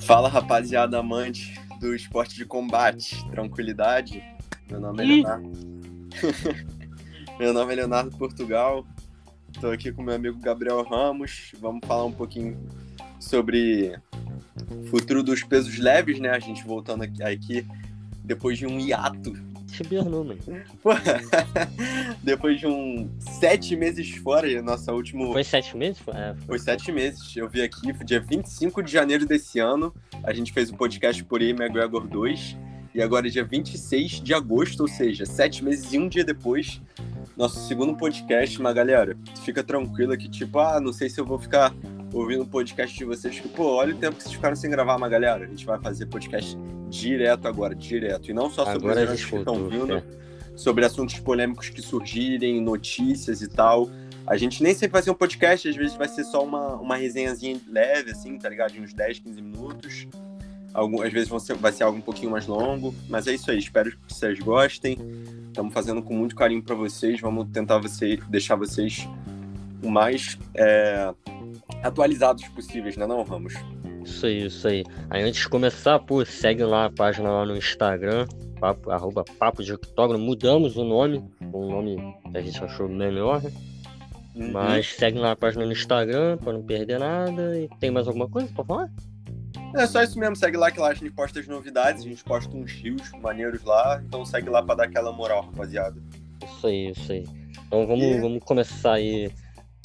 Fala rapaziada amante do esporte de combate, tranquilidade. Meu nome é Leonardo. meu nome é Leonardo Portugal. Estou aqui com meu amigo Gabriel Ramos. Vamos falar um pouquinho sobre o futuro dos pesos leves, né? A gente voltando aqui, aqui depois de um hiato Hibernou, mano. Depois de um sete meses fora, nossa última. Foi sete meses? É, foi... foi sete meses. Eu vi aqui, foi dia 25 de janeiro desse ano. A gente fez o podcast por aí, McGregor 2. E agora é dia 26 de agosto, ou seja, sete meses e um dia depois, nosso segundo podcast. Mas galera, fica tranquila que, tipo, ah, não sei se eu vou ficar ouvindo o podcast de vocês. Que, pô, olha o tempo que vocês ficaram sem gravar, mas galera, a gente vai fazer podcast direto agora, direto. E não só sobre agora os que estão vindo, é. sobre assuntos polêmicos que surgirem, notícias e tal. A gente nem sempre vai ser um podcast, às vezes vai ser só uma, uma resenhazinha leve, assim, tá ligado? De uns 10, 15 minutos. Algum, às vezes ser, vai ser algo um pouquinho mais longo. Mas é isso aí, espero que vocês gostem. Estamos fazendo com muito carinho para vocês. Vamos tentar você, deixar vocês o mais é, atualizados possíveis, né, não, Ramos? Isso aí, isso aí. Aí antes de começar, pô, segue lá a página lá no Instagram, papo, arroba Papo de Octógono. Mudamos o nome, um nome que a gente achou melhor. Uhum. Mas segue lá a página no Instagram pra não perder nada. E tem mais alguma coisa pra falar? É só isso mesmo, segue lá que lá a gente posta as novidades, a gente posta uns rios maneiros lá, então segue lá pra dar aquela moral, rapaziada. Isso aí, isso aí. Então vamos, e... vamos começar aí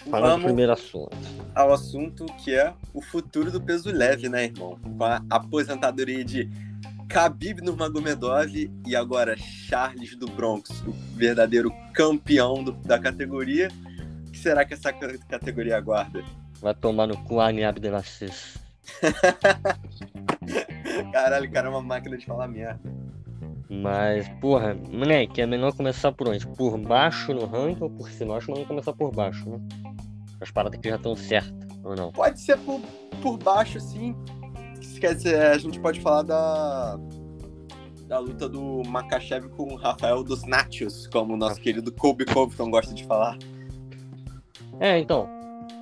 Fala Vamos do primeiro assunto. Ao assunto que é o futuro do peso leve, né, irmão? Com a aposentadoria de Khabib Nurmagomedov e agora Charles do Bronx, o verdadeiro campeão do, da categoria. O que será que essa categoria aguarda? Vai tomar no cu Ani Abdelaziz. Caralho, o cara é uma máquina de falar merda. Mas, porra, moleque, é melhor começar por onde? Por baixo no ranking ou por cima? Acho melhor começar por baixo, né? As paradas que já estão certas, ou não? Pode ser por, por baixo, sim. Quer dizer, a gente pode falar da, da luta do Makachev com o Rafael dos Nachos, como o nosso querido Kobe Covington gosta de falar. É, então,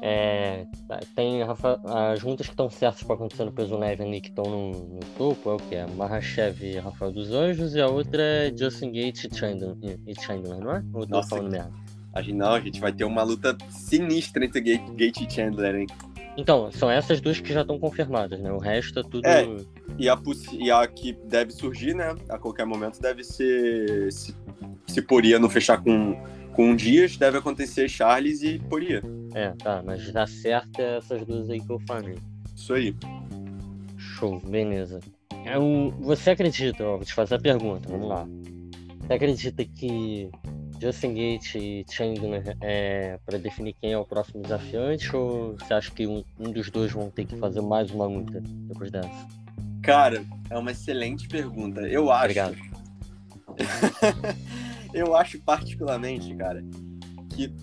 é, tem as lutas que estão certas para acontecer no peso leve ali que estão no, no, topo, é o que? É Mahashev e Rafael dos Anjos, e a outra é Justin Gates e Chandler, e Chandler não é? Ou tô falando merda? A gente, não, a gente vai ter uma luta sinistra entre Gate, Gate e Chandler, hein? Então, são essas duas que já estão confirmadas, né? O resto é tudo. É, e a, e a que deve surgir, né? A qualquer momento deve ser. Se, se Poria não fechar com com Dias deve acontecer Charles e Poria. É, tá, mas dá certo é essas duas aí que eu falei. Isso aí. Show, beleza. Eu, é você acredita, ó, vou te fazer a pergunta, vamos lá. Você acredita que Justin Gate e Chandler é para definir quem é o próximo desafiante ou você acha que um, um dos dois vão ter que fazer mais uma luta depois dessa? Cara, é uma excelente pergunta. Eu acho. Obrigado. Eu acho particularmente, cara, que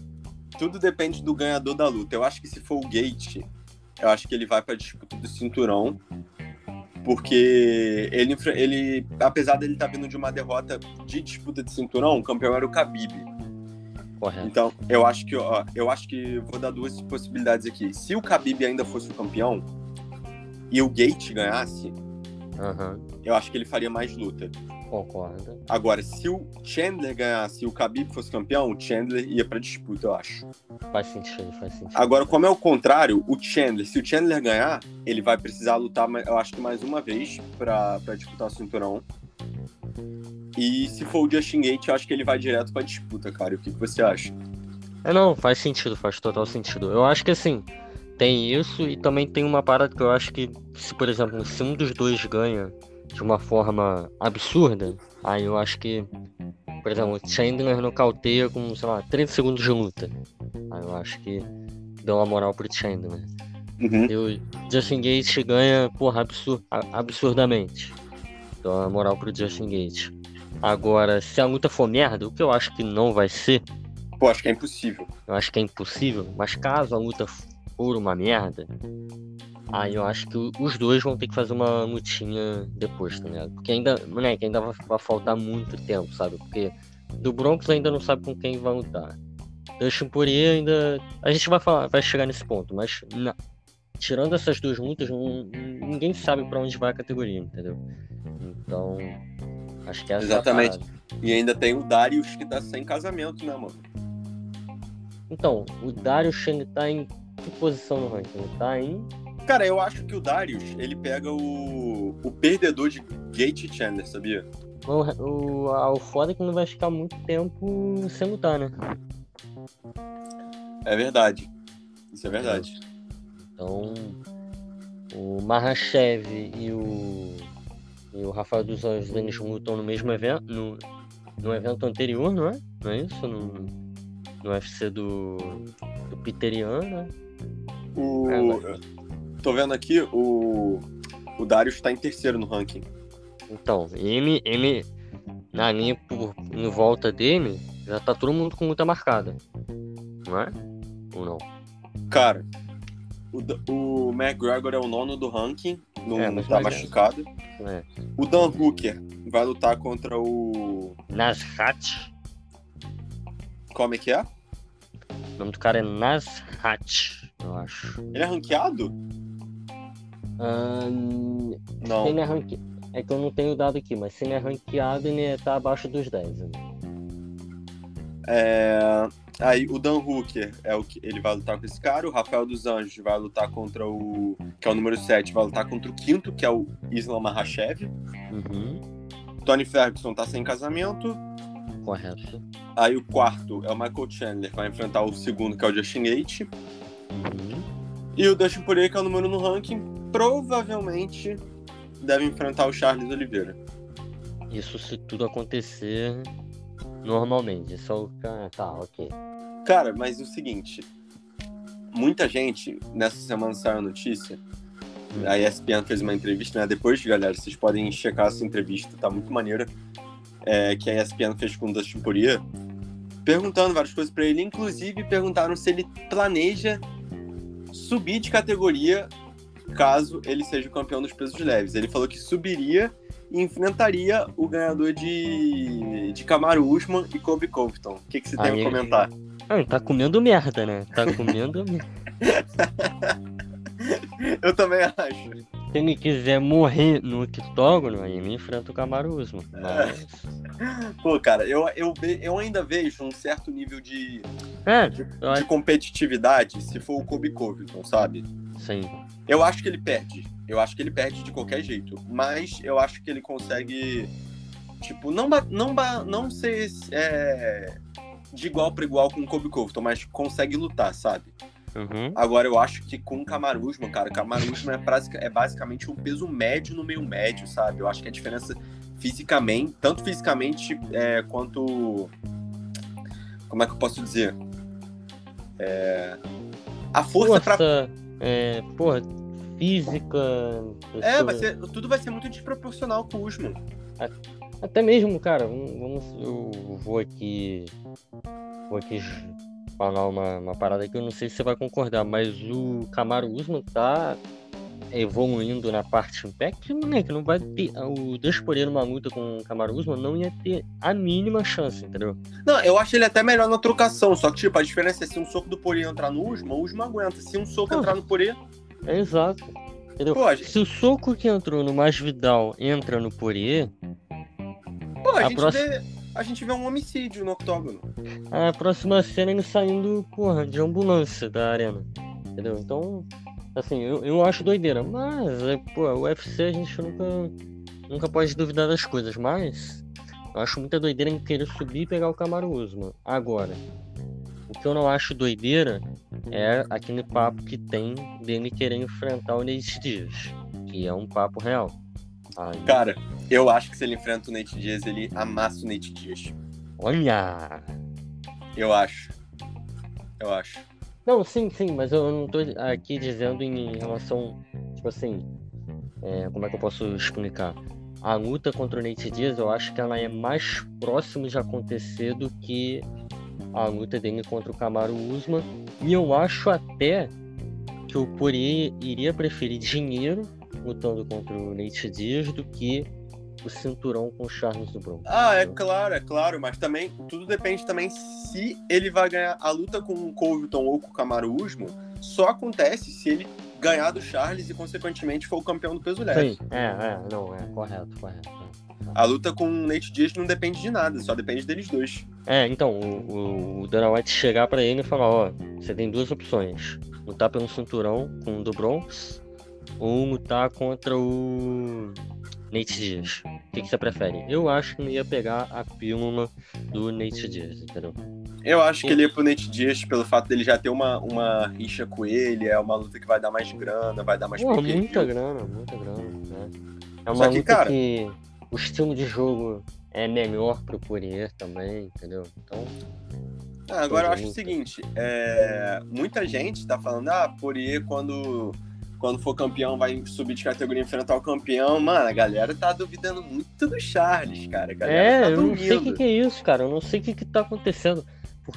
tudo depende do ganhador da luta. Eu acho que se for o Gate, eu acho que ele vai pra disputa do cinturão. Porque ele, ele apesar dele estar tá vindo de uma derrota de disputa de cinturão, o campeão era o Khabib. Correto. Então, eu acho que, ó, eu acho que vou dar duas possibilidades aqui. Se o Khabib ainda fosse o campeão e o Gate ganhasse, uhum. eu acho que ele faria mais luta. Concordo. Agora, se o Chandler ganhasse e o Khabib fosse campeão, o Chandler ia pra disputa, eu acho. Faz sentido, faz sentido. Agora, como é o contrário, o Chandler, se o Chandler ganhar, ele vai precisar lutar, eu acho que mais uma vez pra, pra disputar o cinturão. E se for o Justin Gate, eu acho que ele vai direto pra disputa, cara. O que, que você acha? É, não, faz sentido, faz total sentido. Eu acho que assim, tem isso e também tem uma parada que eu acho que, se por exemplo, se um dos dois ganha de uma forma absurda, aí eu acho que, por exemplo, Chandler nocauteia com, sei lá, 30 segundos de luta. Aí eu acho que deu uma moral pro Chandler. Uhum. E o Justin Gates ganha, porra, absur absurdamente. Deu uma moral pro Justin Gates. Agora, se a luta for merda, o que eu acho que não vai ser. Pô, acho que é impossível. Eu acho que é impossível, mas caso a luta for uma merda, Aí eu acho que os dois vão ter que fazer uma lutinha depois, tá ligado? Porque ainda, moleque, ainda vai, vai faltar muito tempo, sabe? Porque do Broncos ainda não sabe com quem vai lutar. Dustin Poirier ainda. A gente vai falar, vai chegar nesse ponto, mas na... tirando essas duas lutas, não... ninguém sabe para onde vai a categoria, entendeu? Então, acho que essa Exatamente. É e ainda tem o Darius que tá sem casamento, né, mano? Então, o Darius ele tá em que posição no ranking? Ele tá em. Cara, eu acho que o Darius, ele pega o, o perdedor de Gate Chandler, sabia? O, o, o foda é que não vai ficar muito tempo sem lutar, né? É verdade. Isso é verdade. Então, o Mahashev e o, e o Rafael dos Anjos eles lutam no mesmo evento, no, no evento anterior, não é? Não é isso? No, no UFC do, do Piterian, né? O... É, Tô vendo aqui, o, o Darius tá em terceiro no ranking. Então, ele, ele na linha por em volta dele, já tá todo mundo com luta marcada. Não é? Ou não? Cara, o, o McGregor é o nono do ranking, não É, tá mais machucado. É. O Dan Hooker vai lutar contra o. Nasrat. Como é que é? O nome do cara é Nasrat, eu acho. Ele é ranqueado? Se Não. ele é ranque... É que eu não tenho dado aqui, mas se ele é ranqueado, ele tá abaixo dos 10. né? É... Aí o Dan Hooker é o que ele vai lutar com esse cara, o Rafael dos Anjos vai lutar contra o. que é o número 7, vai lutar contra o quinto, que é o Islam Makhachev. Uhum, Tony Ferguson tá sem casamento. correto. Aí o quarto é o Michael Chandler, vai enfrentar o segundo, que é o Justin Gate. Uhum. E o Dustin Poirier, que é o número no ranking, provavelmente deve enfrentar o Charles Oliveira. Isso se tudo acontecer normalmente. Isso é o cara. Tá, ok. Cara, mas o seguinte, muita gente, nessa semana saiu a notícia, a ESPN fez uma entrevista, né? Depois, galera, vocês podem checar essa entrevista, tá muito maneira, é, que a ESPN fez com o Dustin Poirier, perguntando várias coisas pra ele, inclusive perguntaram se ele planeja subir de categoria caso ele seja o campeão dos pesos leves. Ele falou que subiria e enfrentaria o ganhador de, de Kamaru Usman e Kobe Covington. O que, que você tem a comentar? Ah, ele tá comendo merda, né? Tá comendo merda. Eu também. Se ele quiser morrer no octógono, aí ele enfrenta o Camaro Usman. Mas. Pô, cara, eu, eu, eu ainda vejo um certo nível de, É, de, de competitividade se for o Kobe Covington, sabe? Sim. Eu acho que ele perde. Eu acho que ele perde de qualquer jeito. Mas eu acho que ele consegue, tipo, não, não, não ser é, de igual para igual com o Kobe Covington, mas consegue lutar, sabe? Uhum. Agora, eu acho que com o Camaruzman, cara, o Camaruzman é, basic- é basicamente um peso médio no meio médio, sabe? Eu acho que a diferença fisicamente, tanto fisicamente é, quanto. Como é que eu posso dizer? É, a força pra. Força, é, porra, física. É, vai ser, tudo vai ser muito desproporcional com o Usman. Até mesmo, cara, vamos- eu vou aqui. Vou aqui falar uma, uma parada que eu não sei se você vai concordar, mas o Camaro Usman tá evoluindo na parte impact, moleque, não vai ter. O Desporer numa luta com o Camaro Usman não ia ter a mínima chance, entendeu? Não, eu acho ele até melhor na trocação, só que, tipo, a diferença é se um soco do Poirier entrar no Usman, o Usman aguenta. Se um soco Ah. entrar no Poirier, É exato. Entendeu? pô, gente, Se o soco que entrou no Masvidal entra no Poirier, pô, a a gente próxima- a gente vê um homicídio no octógono. a próxima cena é ele saindo, porra, de ambulância da arena. Entendeu? Então, assim, eu, eu acho doideira. Mas, é, pô, o UFC a gente nunca, nunca pode duvidar das coisas. Mas, eu acho muita doideira em querer subir e pegar o Camaro Usman. Agora, o que eu não acho doideira é aquele papo que tem dele querer enfrentar o Nate Diaz. Que é um papo real. Aí, Cara, eu acho que se ele enfrenta o Nate Diaz, ele amassa o Nate Diaz. olha! Eu acho. Eu acho. Não, sim, sim, mas eu não tô aqui dizendo em relação, tipo assim, é, como é que eu posso explicar? A luta contra o Nate Diaz, eu acho que ela é mais próxima de acontecer do que a luta dele contra o Kamaru Usman. E eu acho até que o Poirier iria preferir dinheiro lutando contra o Nate Diaz do que o cinturão com o Charles do Bronx. Ah, é claro, é claro, mas também tudo depende também se ele vai ganhar a luta com o Colton ou com o Camaro Usman, só acontece se ele ganhar do Charles e consequentemente for o campeão do peso leve. Sim, é, é, não, é correto, correto. É. A luta com o Nate Diaz não depende de nada, só depende deles dois. É, então, o, o Dana White chegar para ele e falar, ó, você tem duas opções. Lutar pelo cinturão com o do Bronx ou lutar contra o Nate Diaz. O que, que você prefere? Eu acho que não ia pegar a pílula do Nate Diaz, entendeu? Eu acho que ele ia pro Nate Diaz pelo fato dele já ter uma, uma rixa com ele, é uma luta que vai dar mais grana, vai dar mais Pô, muita grana, muita grana, né? É uma Só que, luta cara... que o estilo de jogo é melhor pro Poirier também, entendeu? Então. Ah, agora eu acho o seguinte, é... muita gente tá falando, ah, Poirier quando quando for campeão vai subir de categoria e enfrentar o campeão. Mano, a galera tá duvidando muito do Charles, cara. é, tá eu não sei o que, que, é isso, cara. Eu não sei o que, que tá acontecendo.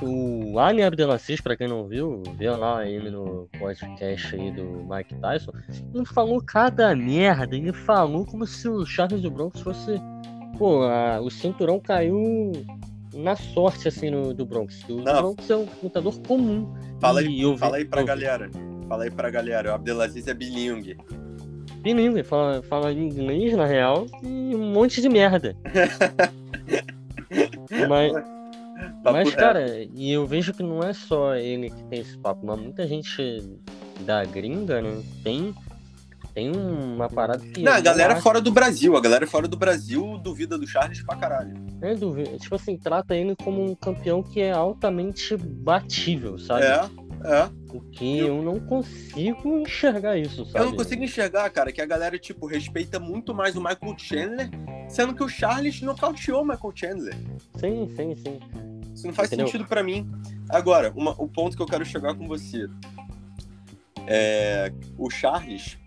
O Ali Abdelaziz, pra quem não viu, viu lá ele no podcast aí do Mike Tyson, ele falou cada merda, ele falou como se o Charles do Bronx fosse. Pô, a, o cinturão caiu na sorte, assim, no, do Bronx. O não. Bronx é um lutador comum. Fala aí, eu, fala aí pra eu, galera. Fala aí pra galera. O Abdelaziz é bilingue. Bilingue, fala, fala inglês, na real, e um monte de merda. Mas. Papo Mas, reto. cara, e eu vejo que não é só ele que tem esse papo, mas muita gente da gringa, né, tem, tem uma parada que. Não, a galera acha... fora do Brasil, a galera fora do Brasil duvida do Charles pra caralho. É, duvida. Tipo assim, trata ele como um campeão que é altamente batível, sabe? É, é. O que eu... eu não consigo enxergar isso, sabe? Eu não consigo enxergar, cara, que a galera, tipo, respeita muito mais o Michael Chandler, sendo que o Charles nocauteou o Michael Chandler. Sim, sim, sim. Isso não faz Entendeu? sentido para mim. Agora, uma, o ponto que eu quero chegar com você. É, o Charles,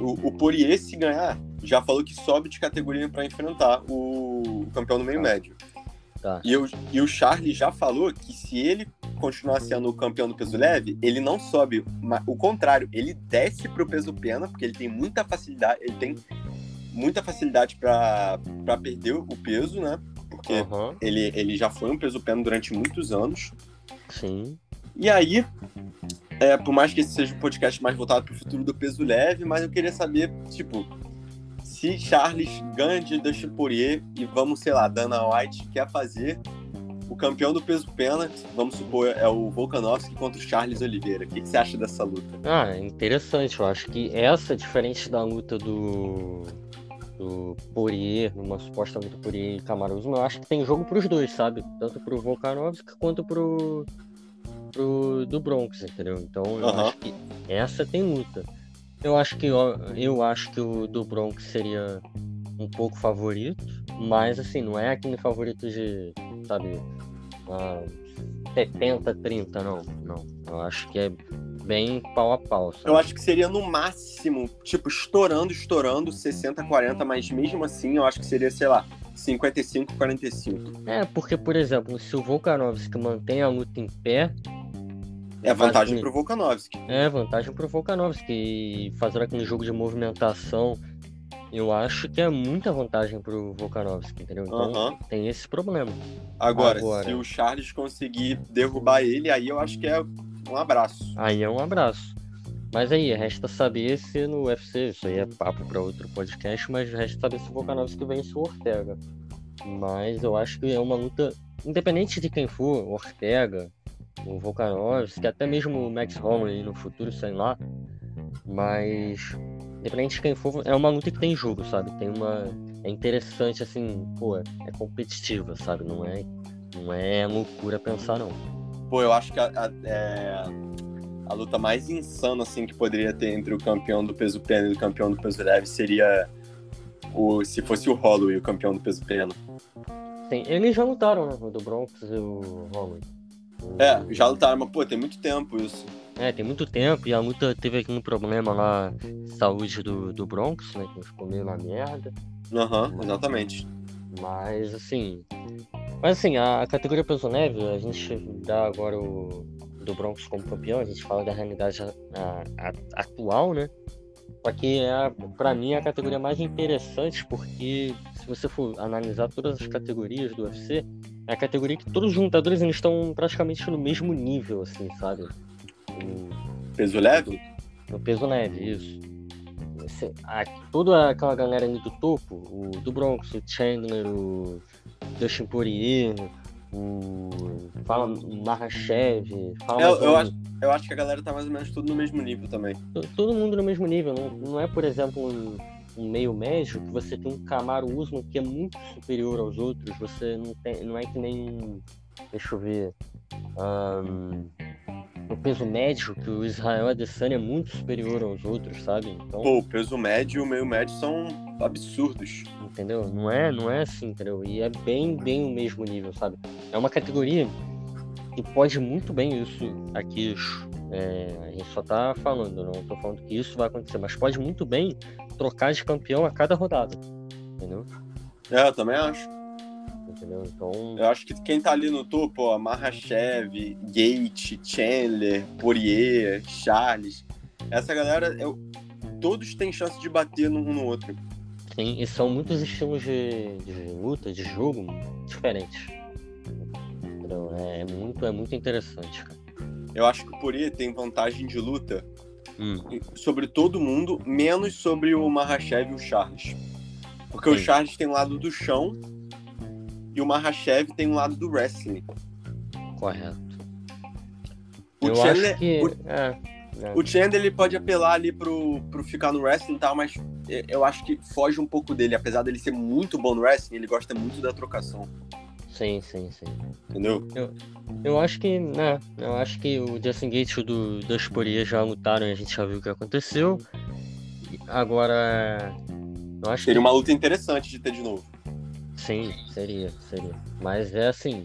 o, o Poirier, se ganhar, já falou que sobe de categoria para enfrentar o, o, campeão do meio tá. médio. Tá. E, eu, e o Charles já falou que se ele continuar sendo o campeão do peso leve, ele não sobe. O contrário, ele desce pro peso pena, porque ele tem muita facilidade, ele tem muita facilidade para perder o peso, né? porque uhum. ele, ele já foi um peso pena durante muitos anos. Sim. E aí, é, por mais que esse seja um podcast mais voltado para o futuro do peso leve, mas eu queria saber, tipo, se Charles ganha de Dustin Poirier e vamos, sei lá, Dana White quer fazer o campeão do peso pena, vamos supor, é o Volkanovski contra o Charles Oliveira. O que, você acha dessa luta? Ah, interessante. Eu acho que essa, diferente da luta do do Poirier, numa suposta luta Poirier e Camaruzzo, eu acho que tem jogo pros dois, sabe? Tanto pro Volkanovski quanto pro, pro do Bronx, entendeu? Então eu uhum. acho que essa tem luta. Eu acho que eu, eu acho que o do Bronx seria um pouco favorito, mas assim, não é aquele favorito de, sabe, ah, 70, 30, não. Não. Eu acho que é bem pau a pau. Sabe? Eu acho que seria no máximo, tipo, estourando, estourando, 60, 40, mas mesmo assim eu acho que seria, sei lá, 55, 45. É, porque, por exemplo, se o Volkanovski mantém a luta em pé. É vantagem pro Volkanovski. É, vantagem pro Volkanovski. E fazer aquele jogo de movimentação, eu acho que é muita vantagem pro Volkanovski, entendeu? Então tem esse problema. Agora, Agora, se o Charles conseguir derrubar ele, aí eu acho que é um abraço. Aí é um abraço. Mas aí, resta saber se no UFC, isso aí é papo para outro podcast, mas resta saber se o Volkanovski vence o Ortega. Mas eu acho que é uma luta, independente de quem for, Ortega, o Volkanovski, até mesmo o Max Holloway no futuro, sei lá. Mas, independente de quem for, é uma luta que tem jogo, sabe? Tem uma. É interessante, assim, pô, é competitiva, sabe? Não é, não é loucura pensar, não. Pô, eu acho que a, a, é, a, luta mais insana assim que poderia ter entre o campeão do peso pena e o campeão do peso leve seria o se fosse o Holloway o campeão do peso pena. Sim, eles já lutaram, né? O do Bronx e o Holloway. É, já lutaram, mas pô, tem muito tempo isso. É, tem muito tempo, e a luta teve aqui um problema lá, saúde do, do Bronx, né? Que ficou meio na merda. Aham, uhum, exatamente. Mas assim, mas assim, a categoria peso leve, a gente dá agora o do Broncos como campeão, a gente fala da realidade a, a, atual, né? Só que é, pra mim é a categoria mais interessante porque se você for analisar todas as categorias do UFC, é a categoria que todos os lutadores eles estão praticamente no mesmo nível, assim, sabe? O... Peso leve? No peso leve, isso. a, toda aquela galera ali do topo, o do Bronx, o Chandler, o Dustin Poirier, o fala Mahashev, fala eu, eu, acho, eu acho que a galera tá mais ou menos tudo no mesmo nível também. Todo mundo no mesmo nível, não, não é, por exemplo, um, um meio médio que você tem um Camaro Usman que é muito superior aos outros, você não tem, não é que nem, deixa eu ver, um, o peso médio, que o Israel Adesanya é muito superior aos outros, sabe? Então, Pô, o peso médio e o meio médio são absurdos. Entendeu? Não é, não é assim, entendeu? E é bem, bem o mesmo nível, sabe? É uma categoria que pode muito bem isso aqui. É, a gente só tá falando, não tô falando que isso vai acontecer, mas pode muito bem trocar de campeão a cada rodada. Entendeu? É, eu também acho entendeu? Então. Eu acho que quem tá ali no topo, ó, Mahashev, Gate, Chandler, Poirier, Charles, essa galera, eu, todos têm chance de bater um no outro. Sim, e são muitos estilos de, de luta, de jogo diferentes. Entendeu? É, é muito, é muito interessante, cara. Eu acho que o Poirier tem vantagem de luta hum. sobre todo mundo, menos sobre o Mahashev e o Charles. Porque Sim. o Charles tem o lado do chão e o Mahashev tem um lado do wrestling. Correto. O eu Chandler, acho que... o, é, é. o Chandler ele pode apelar ali pro, pro ficar no wrestling e tal, mas eu acho que foge um pouco dele. Apesar dele ser muito bom no wrestling, ele gosta muito da trocação. Sim, sim, sim. Entendeu? Eu, eu acho que, né, eu acho que o Justin Gates e o do Dutch Poirier já lutaram e a gente já viu o que aconteceu. Agora, eu acho Seria que... uma luta interessante de ter de novo. Sim, seria, seria. Mas é assim,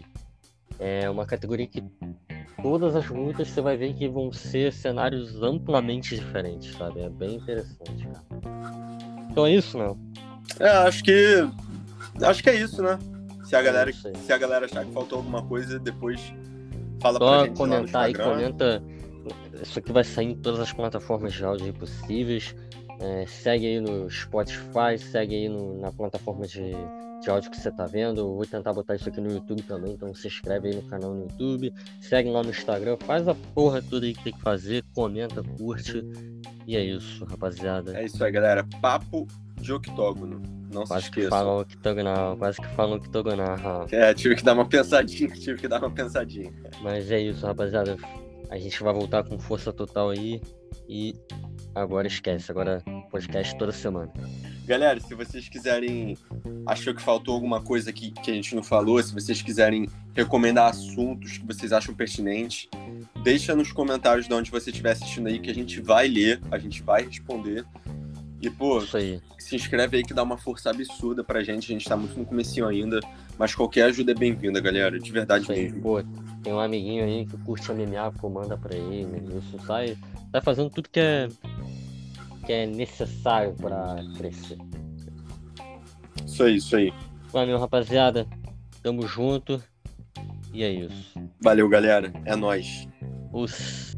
é uma categoria que todas as lutas você vai ver que vão ser cenários amplamente diferentes, sabe? É bem interessante, cara. Então é isso, não? É, acho que. Acho que é isso, né? Se a galera, se a galera achar que faltou alguma coisa, depois fala Só pra gente comentar aí, comenta. Isso aqui vai sair em todas as plataformas de áudio possíveis. É, segue aí no Spotify, segue aí no, na plataforma de de áudio que você tá vendo. Eu vou tentar botar isso aqui no YouTube também, então se inscreve aí no canal no YouTube, segue lá no Instagram, faz a porra toda aí que tem que fazer, comenta, curte. E é isso, rapaziada. É isso aí, galera. Papo de octógono. Não quase se esqueça. Que falam octogonal, quase que falam octogonal. É, tive que dar uma pensadinha, tive que dar uma pensadinha. Mas é isso, rapaziada. A gente vai voltar com força total aí. E agora esquece, agora podcast toda semana. Galera, se vocês quiserem, achou que faltou alguma coisa aqui que a gente não falou, se vocês quiserem recomendar assuntos que vocês acham pertinentes, deixa nos comentários de onde você estiver assistindo aí que a gente vai ler, a gente vai responder. E, pô, se inscreve aí que dá uma força absurda pra gente. A gente tá muito no comecinho ainda, mas qualquer ajuda é bem-vinda, galera. De verdade Isso mesmo. Aí, pô, tem um amiguinho aí que curte MMA, pô, manda pra ele. Isso sai, tá fazendo tudo que é que é necessário para crescer. Isso aí, isso aí. Valeu, rapaziada. Tamo junto. E é isso. Valeu, galera. É nós. Os